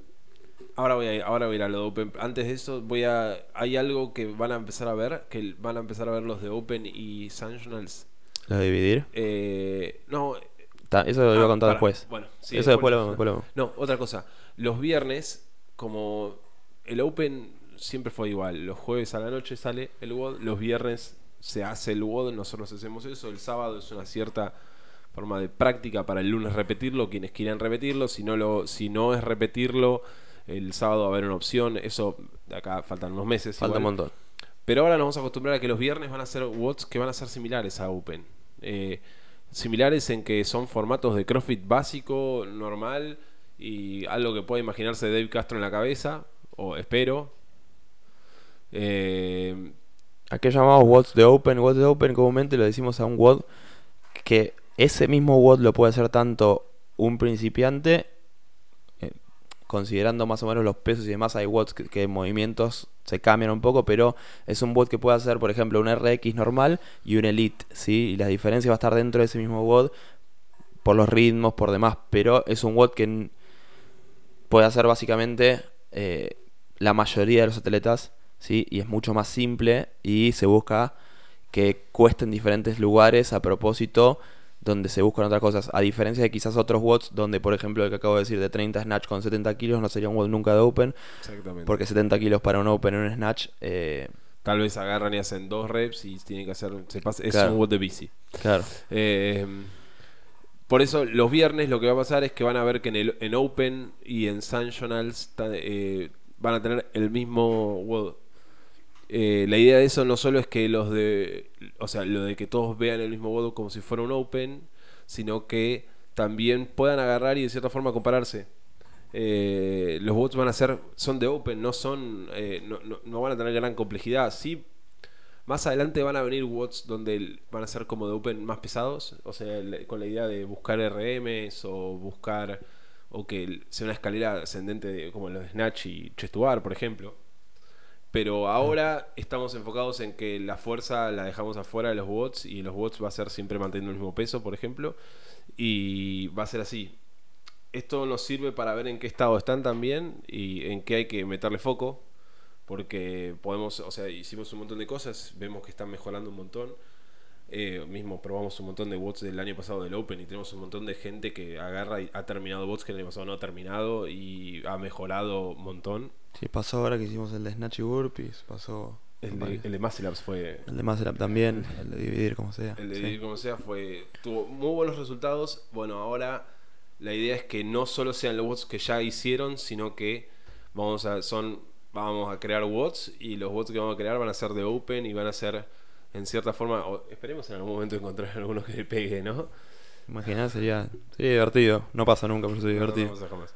Ahora voy a ir, ahora voy a ir a lo de Open. Antes de eso, voy a. Hay algo que van a empezar a ver, que van a empezar a ver los de Open y Sanctionals. Lo de dividir. Eh, no. Ta- eso lo iba a ah, contar después. Bueno, sí, eso después lo después lo. No, otra cosa. Los viernes, como el Open siempre fue igual. Los jueves a la noche sale el WOD, los viernes se hace el WOD, nosotros hacemos eso. El sábado es una cierta forma de práctica para el lunes repetirlo, quienes quieran repetirlo. Si no, lo, si no es repetirlo, el sábado va a haber una opción. Eso, acá faltan unos meses. Falta un montón. Pero ahora nos vamos a acostumbrar a que los viernes van a ser WODs que van a ser similares a Open. Eh, similares en que son formatos de CrossFit básico, normal y algo que puede imaginarse Dave Castro en la cabeza, o espero. Eh, ¿A qué llamamos watts de open? Watts de open comúnmente lo decimos a un WOD que ese mismo WOD lo puede hacer tanto un principiante, eh, considerando más o menos los pesos y demás, hay WODs que, que en movimientos se cambian un poco, pero es un WOD que puede hacer, por ejemplo, un RX normal y un Elite, ¿sí? Y la diferencia va a estar dentro de ese mismo WOD por los ritmos, por demás, pero es un WOD que puede hacer básicamente eh, la mayoría de los atletas, ¿sí? Y es mucho más simple y se busca que cueste en diferentes lugares a propósito donde se buscan otras cosas. A diferencia de quizás otros WODs donde, por ejemplo, el que acabo de decir de 30 snatch con 70 kilos no sería un WOD nunca de Open, exactamente. porque 70 kilos para un Open en un snatch, eh, Tal vez agarran y hacen dos reps y tienen que hacer. Se pasa, es Claro. un WOD de bici. claro. Eh, por eso los viernes lo que va a pasar es que van a ver que en, el, en Open y en Sanctionals ta- eh, van a tener el mismo WOD. Eh, la idea de eso no solo es que los de, o sea, lo de que todos vean el mismo WOD como si fuera un Open, sino que también puedan agarrar y de cierta forma compararse. Eh, los bots van a ser, son de Open, no son, eh, no, no- no van a tener gran complejidad. Sí, más adelante van a venir WOTs donde van a ser como de Open más pesados, o sea, con la idea de buscar RMs o buscar o que sea una escalera ascendente de- como los de Snatch y Chest to Bar, por ejemplo. Pero ahora estamos enfocados en que la fuerza la dejamos afuera de los bots y los bots va a ser siempre manteniendo el mismo peso, por ejemplo, y va a ser así. Esto nos sirve para ver en qué estado están también y en qué hay que meterle foco, porque podemos, o sea, hicimos un montón de cosas, vemos que están mejorando un montón. Eh, mismo probamos un montón de bots del año pasado del Open y tenemos un montón de gente que agarra y ha terminado bots que el año pasado no ha terminado y ha mejorado un montón. Sí, pasó ahora que hicimos el de Snatch y Burpees, pasó El de, el de Muscle Ups fue. el de Master Up también, el de dividir como sea. El de sí. Dividir como sea fue. Tuvo muy buenos resultados. Bueno, ahora la idea es que no solo sean los bots que ya hicieron, sino que vamos a. son. Vamos a crear bots y los bots que vamos a crear van a ser de Open y van a ser en cierta forma. o esperemos en algún momento encontrar algunos que le pegue, ¿no? Imaginar sería, sería divertido. No pasa nunca, pero sería No, no divertido. pasa jamás.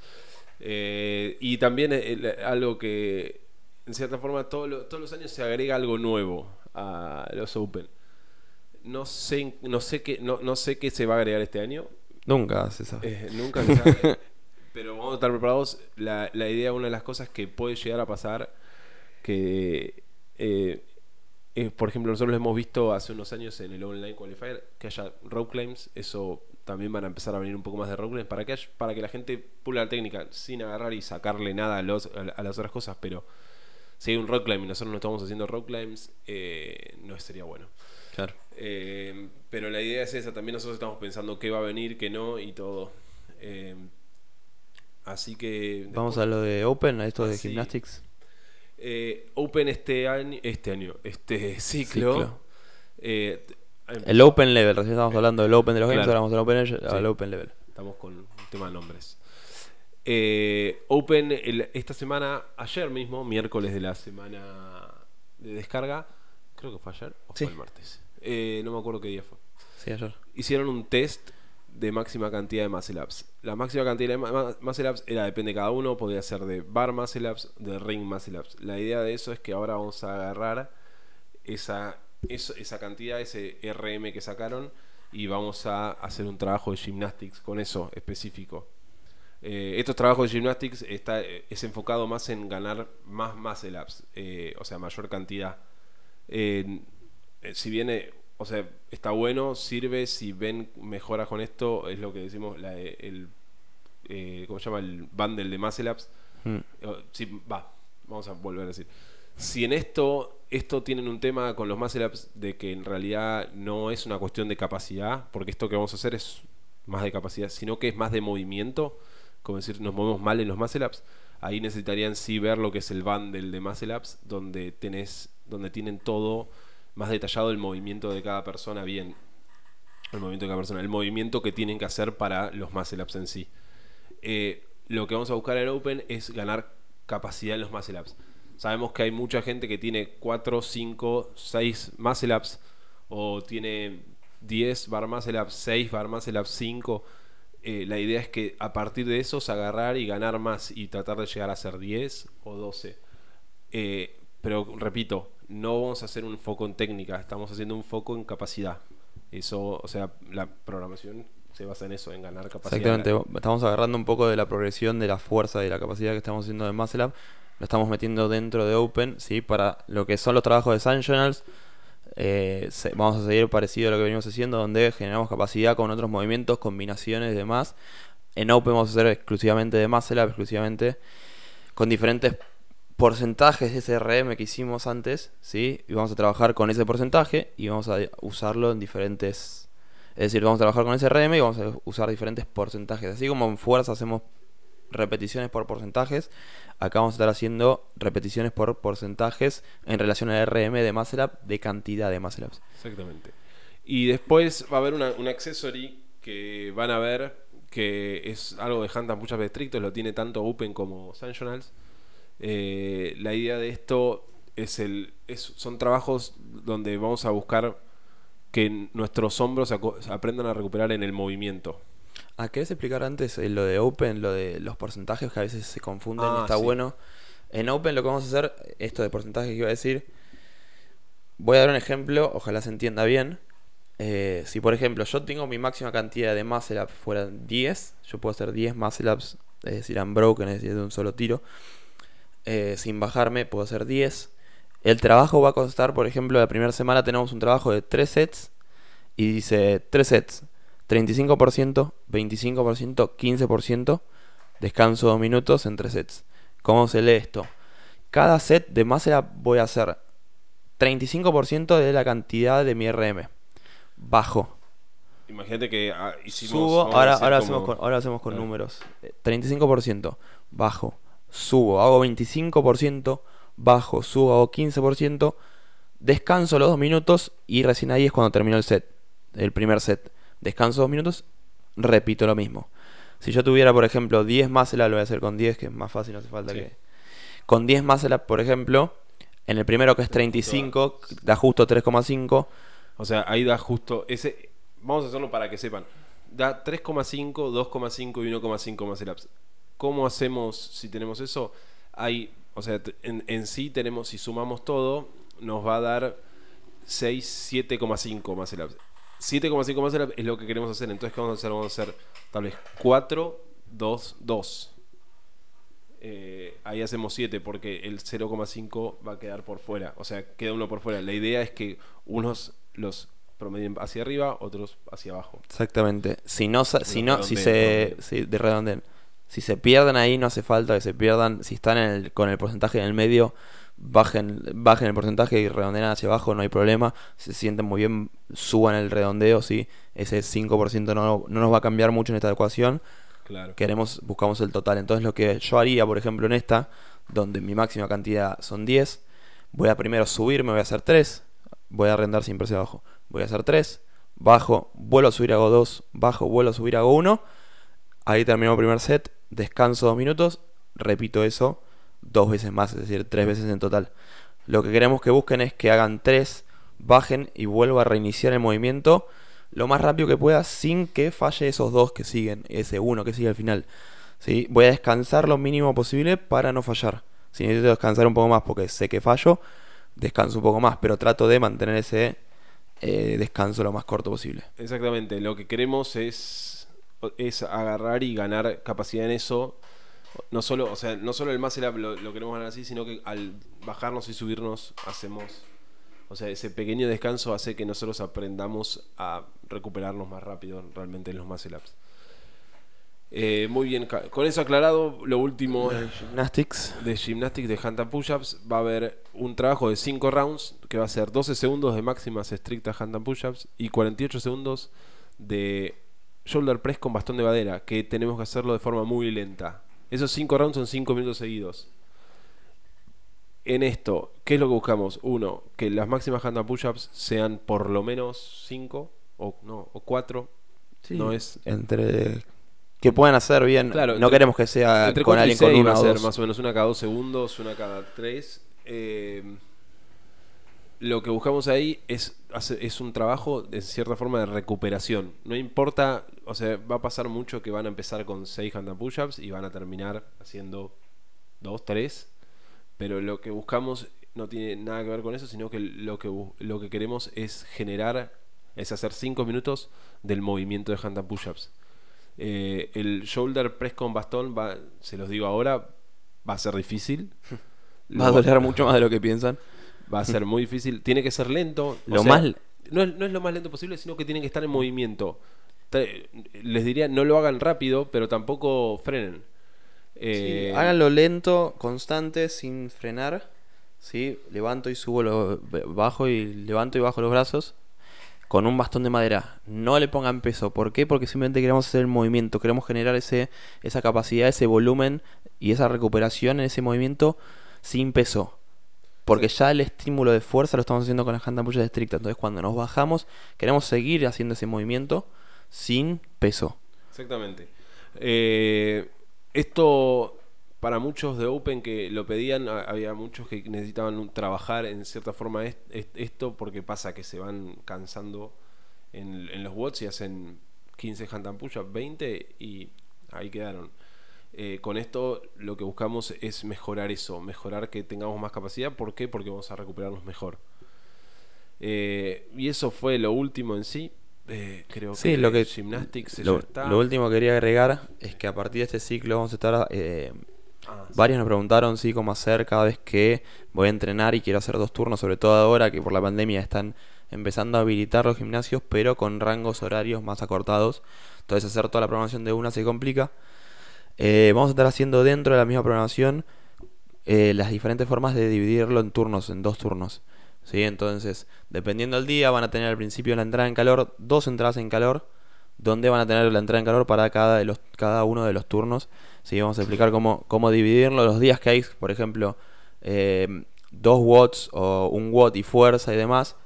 Eh, y también el- algo que, en cierta forma, todo lo- todos los años se agrega algo nuevo a los Open. No sé, no sé qué, no, no sé qué se va a agregar este año. Nunca se sabe. Eh, nunca se sabe. Pero vamos a estar preparados. La, la idea, una de las cosas que puede llegar a pasar, que eh, eh, por ejemplo, nosotros lo hemos visto hace unos años en el Online Qualifier, que haya rope claims, eso también van a empezar a venir un poco más de claims para que, para que la gente pula la técnica sin agarrar y sacarle nada a, los, a, las otras cosas, pero si hay un rope climb y nosotros no estamos haciendo rope climbs, eh, no sería bueno. Claro. Eh, pero la idea es esa, también nosotros estamos pensando qué va a venir, qué no y todo. Eh, así que... Vamos a lo de Open, a esto Ah, de sí. Gymnastics. Open este año, este año, este ciclo. Ciclo. Eh, El Open Level, recién estábamos hablando del Open de los Games, Claro. ahora vamos al Open, al Sí. Open Level. Estamos con un tema de nombres. Eh, Open el- esta semana, ayer mismo, miércoles de la semana de descarga, creo que fue ayer o Sí. fue el martes. Eh, no me acuerdo qué día fue. Sí, ayer. Hicieron un test de máxima cantidad de muscle ups. La máxima cantidad de ma- ma- muscle ups era depende de cada uno, podía ser de bar muscle ups, de ring muscle ups. La idea de eso es que ahora vamos a agarrar esa, eso- esa cantidad, ese RM que sacaron, y vamos a hacer un trabajo de gymnastics con eso específico. Eh, estos trabajos de gymnastics está, es enfocado más en ganar más muscle ups, eh, o sea, mayor cantidad. Eh, si viene, o sea, está bueno, sirve, si ven mejoras con esto, es lo que decimos, la, el, ¿cómo se llama? El bundle de muscle ups. Mm. Va, vamos a volver a decir. Si en esto, esto tienen un tema con los muscle ups de que en realidad no es una cuestión de capacidad, porque esto que vamos a hacer es más de capacidad, sino que es más de movimiento como decir, nos movemos mal en los muscle ups, ahí necesitarían sí ver lo que es el bundle de muscle ups, donde tenés, donde tienen todo más detallado el movimiento de cada persona bien. El movimiento de cada persona, el movimiento que tienen que hacer para los muscle ups en sí. Eh, lo que vamos a buscar en Open es ganar capacidad en los muscle ups. Sabemos que hay mucha gente que tiene 4, 5, 6 muscle ups o tiene 10 bar muscle ups, 6 bar muscle ups, 5 eh, la idea es que a partir de esos agarrar y ganar más y tratar de llegar a ser 10 o 12. Eh, pero repito, no vamos a hacer un foco en técnica, estamos haciendo un foco en capacidad. Eso, o sea, la programación se basa en eso, en ganar capacidad. Exactamente, estamos agarrando un poco de la progresión de la fuerza y la capacidad que estamos haciendo de MATLAB, lo estamos metiendo dentro de Open, ¿sí? Para lo que son los trabajos de Sanctionals, eh, vamos a seguir parecido a lo que venimos haciendo, donde generamos capacidad con otros movimientos, combinaciones y demás. En Open vamos a hacer exclusivamente de Muscle exclusivamente con diferentes porcentajes de SRM que hicimos antes, ¿sí? Y vamos a trabajar con ese porcentaje y vamos a usarlo en diferentes... Es decir, vamos a trabajar con SRM y vamos a usar diferentes porcentajes. Así como en fuerza hacemos repeticiones por porcentajes. Acá vamos a estar haciendo repeticiones por porcentajes en relación al RM de MuscleUp de cantidad de MuscleUps. Exactamente. Y después va a haber una, un accessory que van a ver que es algo de Hunter muchas veces estricto, lo tiene tanto Open como Sanctionals. Eh, la idea de esto es el es, son trabajos donde vamos a buscar que nuestros hombros aprendan a recuperar en el movimiento. Ah, ¿querés explicar antes eh, lo de Open, lo de los porcentajes que a veces se confunden? Ah, está bueno. En Open lo que vamos a hacer, esto de porcentaje que iba a decir, voy a dar un ejemplo, ojalá se entienda bien. Eh, si por ejemplo yo tengo mi máxima cantidad de muscle ups fuera 10, yo puedo hacer 10 muscle ups, es decir, unbroken, es decir, de un solo tiro. Eh, sin bajarme, puedo hacer 10. El trabajo va a costar, por ejemplo, la primera semana tenemos un trabajo de 3 sets y dice 3 sets, 35%, 25%, 15%, descanso 2 minutos entre sets. ¿Cómo se lee esto? Cada set de máscara voy a hacer 35% de la cantidad de mi RM. Bajo. Imagínate que ah, Subo, ahora, ahora, hacemos con, ahora hacemos con números. 35%, bajo. Subo, hago 25%, bajo, subo, hago 15%, descanso los 2 minutos y recién ahí es cuando termino el set, el primer set descanso dos minutos, repito lo mismo. Si yo tuviera, por ejemplo, 10 más lo voy a hacer con 10, que es más fácil, no hace falta que... Con 10 más por ejemplo, en el primero que es 35, da justo 3,5. O sea, ahí da justo ese... Vamos a hacerlo para que sepan. Da 3,5, 2,5 y 1,5 más ups. ¿Cómo hacemos si tenemos eso? Hay, o sea, en, en sí tenemos, si sumamos todo, nos va a dar 6, 7,5 más ups. 7,5 más es lo que queremos hacer. Entonces, ¿qué vamos a hacer? Vamos a hacer tal vez 4, 2, 2. ahí hacemos 7 porque el 0,5 va a quedar por fuera. O sea, queda uno por fuera. La idea es que unos los promedien hacia arriba, otros hacia abajo. Exactamente. Si no, si, no, si se. de redondel. Si se pierden ahí, no hace falta que se pierdan. Si están con el porcentaje en el medio, bajen, bajen el porcentaje y redondean hacia abajo, no hay problema. Se sienten muy bien, suban el redondeo, ¿sí? Ese 5% no, no nos va a cambiar mucho en esta ecuación. Claro. Queremos, buscamos el total. Entonces lo que yo haría, por ejemplo, en esta, donde mi máxima cantidad son 10, voy a primero subir, me voy a hacer 3, voy a arrendar siempre hacia abajo. Voy a hacer 3, bajo, vuelvo a subir, hago 2, bajo, vuelvo a subir, hago 1. Ahí termino el primer set, descanso 2 minutos, repito eso dos veces más, es decir, tres veces en total. Lo que queremos que busquen es que hagan tres, bajen y vuelva a reiniciar el movimiento lo más rápido que pueda sin que falle esos dos que siguen, ese uno que sigue al final. ¿sí? Voy a descansar lo mínimo posible para no fallar. Si necesito descansar un poco más porque sé que fallo, descanso un poco más, pero trato de mantener ese eh, descanso lo más corto posible. Exactamente, lo que queremos es es agarrar y ganar capacidad en eso. No solo, o sea, no solo el muscle up lo, lo queremos ganar así, sino que al bajarnos y subirnos hacemos o sea, ese pequeño descanso hace que nosotros aprendamos a recuperarnos más rápido realmente en los muscle ups. Eh, muy bien, con eso aclarado, lo último Gymnastics. de gymnastics de hand and push-ups va a haber un trabajo de 5 rounds que va a ser 12 segundos de máximas estrictas hand and push-ups y 48 segundos de shoulder press con bastón de madera que tenemos que hacerlo de forma muy lenta. Esos 5 rounds son 5 minutos seguidos. En esto, ¿qué es lo que buscamos? Uno, que las máximas hand and push-ups sean por lo menos 5 o no, o 4. Sí, No es Entre. Que puedan hacer bien. Claro, no entre- queremos que sea Entre con 4 y alguien con 6 una va a ser más o menos una cada dos segundos, una cada tres. Eh, lo que buscamos ahí es, es un trabajo de cierta forma de recuperación. No importa, o sea, va a pasar mucho que van a empezar con 6 hand and push-ups y van a terminar haciendo 2, 3. Pero lo que buscamos no tiene nada que ver con eso, sino que lo que, lo que queremos es generar, es hacer 5 minutos del movimiento de hand and push-ups. Eh, el shoulder press con bastón, va, se los digo ahora, va a ser difícil. Va a doler mucho más de lo que piensan. Va a ser muy difícil. Tiene que ser lento. o Lo sea, más- No es, no es lo más lento posible, sino que tienen que estar en movimiento. Les diría, no lo hagan rápido, pero tampoco frenen. Eh, Sí, háganlo lento, constante, sin frenar. ¿sí? Levanto y subo, los, bajo y levanto y bajo los brazos. Con un bastón de madera. No le pongan peso. ¿Por qué? Porque simplemente queremos hacer el movimiento. Queremos generar ese, esa capacidad, ese volumen y esa recuperación en ese movimiento sin peso. Porque ya el estímulo de fuerza lo estamos haciendo con las hand and push estrictas. Entonces cuando nos bajamos, queremos seguir haciendo ese movimiento sin peso. Exactamente. Eh, esto, para muchos de Open que lo pedían, ha- había muchos que necesitaban trabajar en cierta forma est- est- esto porque pasa que se van cansando en, los watts y hacen 15 hand and push up 20 y ahí quedaron. Eh, con esto lo que buscamos es mejorar eso, mejorar que tengamos más capacidad. ¿Por qué? Porque vamos a recuperarnos mejor. Eh, y eso fue lo último en sí. Eh, creo Sí, que lo que Gymnastics ya lo, está. lo último que quería agregar es que a partir de este ciclo vamos a estar eh, Ah, sí. varios nos preguntaron sí cómo hacer cada vez que voy a entrenar y quiero hacer dos turnos, sobre todo ahora que por la pandemia están empezando a habilitar los gimnasios, pero con rangos horarios más acortados. Entonces hacer toda la programación de una se complica. Eh, vamos a estar haciendo dentro de la misma programación eh, las diferentes formas de dividirlo en turnos, en dos turnos. ¿sí? Entonces, dependiendo del día, van a tener al principio la entrada en calor, dos entradas en calor, donde van a tener la entrada en calor para cada, de los, cada uno de los turnos. ¿sí? Vamos a explicar cómo, cómo dividirlo, los días que hay, por ejemplo, eh, dos watts o un watt y fuerza y demás.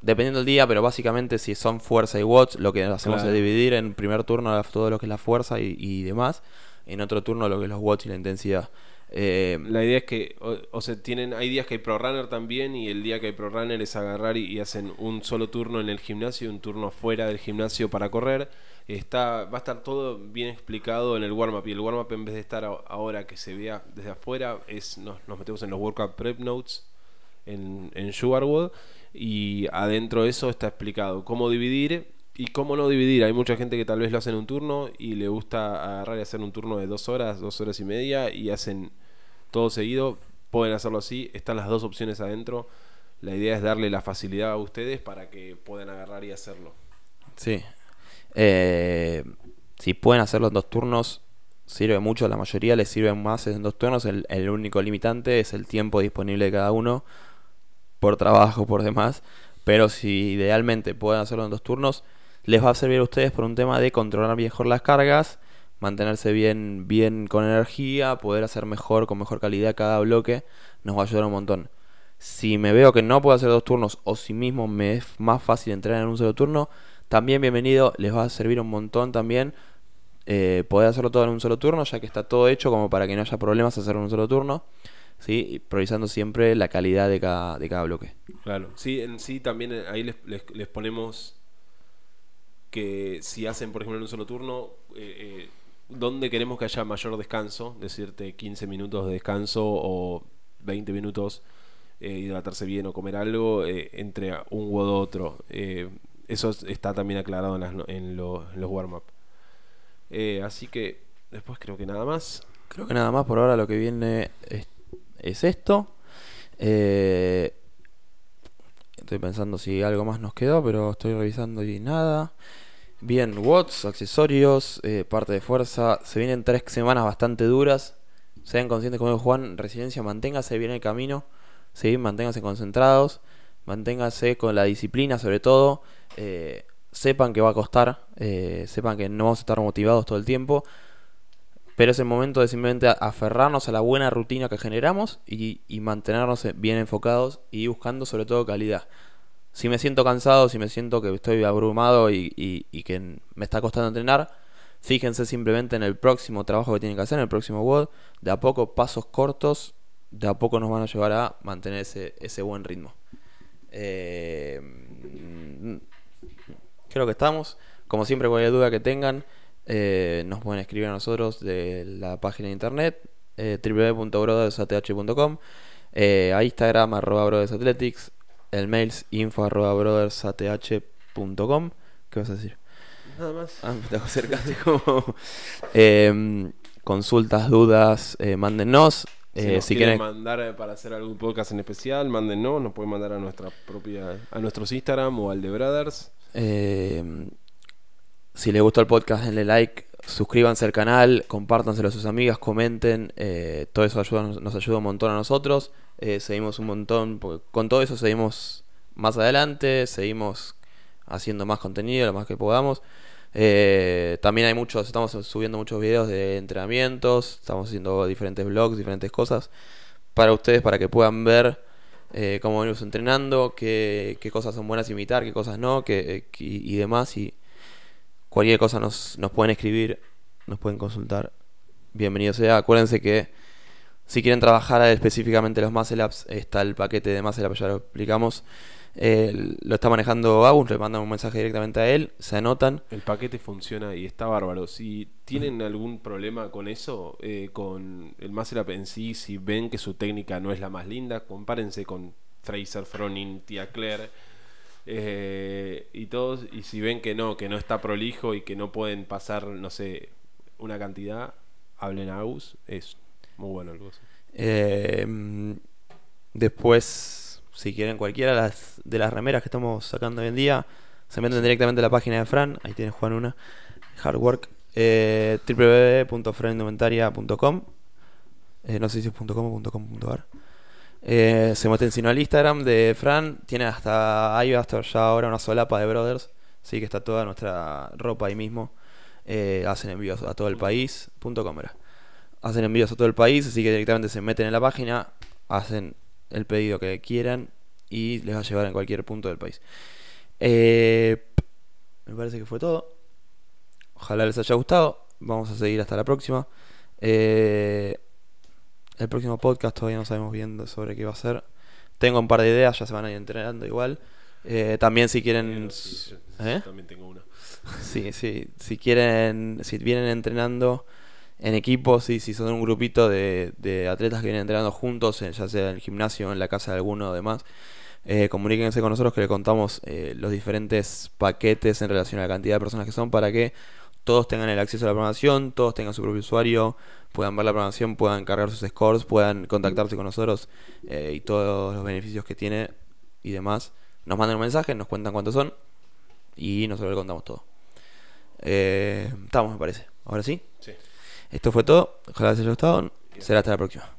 Dependiendo del día, pero básicamente si son fuerza y watts, lo que hacemos Claro. es dividir en primer turno todo lo que es la fuerza y, y demás. En otro turno lo que es los watts y la intensidad. Eh, La idea es que, o, o sea, tienen, hay días que hay pro runner también y el día que hay pro runner es agarrar y, y hacen un solo turno en el gimnasio y un turno fuera del gimnasio para correr. Está, va a estar todo bien explicado en el warm-up y el warm-up en vez de estar a- ahora que se vea desde afuera, es nos, nos metemos en los workout prep notes en, en Sugarwood y adentro de eso está explicado cómo dividir y cómo no dividir. Hay mucha gente que tal vez lo hace en un turno y le gusta agarrar y hacer un turno de dos horas, dos horas y media y hacen todo seguido. Pueden hacerlo así, están las dos opciones adentro. La idea es darle la facilidad a ustedes para que puedan agarrar y hacerlo. Sí. Eh, si pueden hacerlo en dos turnos, sirve mucho. La mayoría les sirve más en dos turnos. El, el único limitante es el tiempo disponible de cada uno por trabajo, por demás. Pero si idealmente pueden hacerlo en dos turnos, les va a servir a ustedes por un tema de controlar mejor las cargas, mantenerse bien, bien con energía, poder hacer mejor, con mejor calidad cada bloque. Nos va a ayudar un montón. Si me veo que no puedo hacer dos turnos o si mismo me es más fácil entrenar en un solo turno, también bienvenido, les va a servir un montón también eh, poder hacerlo todo en un solo turno, ya que está todo hecho como para que no haya problemas hacerlo en un solo turno, ¿sí? Priorizando siempre la calidad de cada, de cada bloque. Claro, sí, en sí también eh, ahí les, les- les ponemos que si hacen, por ejemplo, en un solo turno, eh, eh, ¿dónde queremos que haya mayor descanso? Decirte 15 minutos de descanso o 20 minutos, eh, hidratarse bien o comer algo entre un u otro. Eso es- está también aclarado en, las en lo- en los warm-up. Así que después creo que nada más. Creo que nada más por ahora lo que viene es, es esto. Eh, estoy pensando si algo más nos quedó, pero estoy revisando y nada. Bien, watts, accesorios, eh, parte de fuerza. Se vienen tres semanas bastante duras. Sean conscientes como Juan, resiliencia, manténgase bien el camino. ¿sí? Manténganse concentrados. Manténganse con la disciplina sobre todo. Eh, sepan que va a costar. sepan que no vamos a estar motivados todo el tiempo. Pero es el momento de simplemente aferrarnos a la buena rutina que generamos y, mantenernos bien enfocados y buscando sobre todo calidad. Si me siento cansado, si me siento que estoy abrumado y, que me está costando entrenar, fíjense simplemente en el próximo trabajo que tienen que hacer, en el próximo WOD. De a poco, pasos cortos, de a poco nos van a llevar a mantener ese, ese buen ritmo. Eh, mm, creo que estamos. Como siempre, cualquier duda que tengan, eh, nos pueden escribir a nosotros de la página de internet eh, www.brothers.ath.com, eh, a Instagram arroba brothersathletics, el mail es info arroba brothersath.com. ¿Qué vas a decir? Nada más. Ah, me tengo que acercarte como... Em, consultas, dudas, eh, mándennos. Si nos si quieren quieren mandar para hacer algún podcast en especial, mándennos, nos pueden mandar a nuestra propia, a nuestros Instagram o al de Brothers. Si les gustó el podcast, denle like, suscríbanse al canal, compártanselo a sus amigas, comenten. eh, todo eso nos ayuda un montón a nosotros. eh, seguimos un montón, con todo eso seguimos más adelante, seguimos haciendo más contenido, lo más que podamos. Eh, también hay muchos, estamos subiendo muchos videos de entrenamientos, estamos haciendo diferentes vlogs, diferentes cosas para ustedes, para que puedan ver cómo venimos entrenando, qué, cosas son buenas imitar, qué cosas no, qué, y demás. Y cualquier cosa nos, pueden escribir, nos pueden consultar. Bienvenido sea. Acuérdense que si quieren trabajar específicamente los muscle ups, está el paquete de muscle ups, ya lo explicamos. Lo está manejando Agus, le mandan un mensaje directamente a él, se anotan. El paquete funciona y está bárbaro. Si tienen algún problema con eso, eh, con el Muscle Up en sí, si ven que su técnica no es la más linda, compárense con Fraser, Froning, Tia Claire eh, y todos. Y si ven que no, que no está prolijo y que no pueden pasar, no sé, una cantidad, hablen a Agus. Es muy bueno el gozo. Eh, después, si quieren cualquiera de las, de las remeras que estamos sacando hoy en día, se meten directamente a la página de Fran. Ahí tiene Juan una. Hard work. Eh, www.franindumentaria.com eh, No sé si es .com o .com.ar eh, Se meten sino al Instagram de Fran. Tiene hasta ahí hasta ya ahora una solapa de Brothers. Sí que está toda nuestra ropa ahí mismo. Eh, hacen envíos a todo el país. punto hacen envíos a todo el país, así que directamente se meten en la página, hacen el pedido que quieran y les va a llevar en cualquier punto del país. Eh, me parece que fue todo. Ojalá les haya gustado. Vamos a seguir hasta la próxima. Eh, el próximo podcast todavía no sabemos bien sobre qué va a ser. Tengo un par de ideas, ya se van a ir entrenando igual. Eh, también si quieren... ¿Eh? También tengo una. Sí, sí. Si quieren, si vienen entrenando en equipo, sí, si son un grupito de, de atletas que vienen entrenando juntos, eh, ya sea en el gimnasio, en la casa de alguno o demás, eh, comuníquense con nosotros que le contamos eh, los diferentes paquetes en relación a la cantidad de personas que son para que todos tengan el acceso a la programación, todos tengan su propio usuario, puedan ver la programación, puedan cargar sus scores, puedan contactarse con nosotros eh, y todos los beneficios que tiene y demás. Nos mandan un mensaje, nos cuentan cuántos son y nosotros le contamos todo. Eh, estamos, me parece. Ahora sí. sí. Esto fue todo. Ojalá les haya gustado. Será hasta la próxima.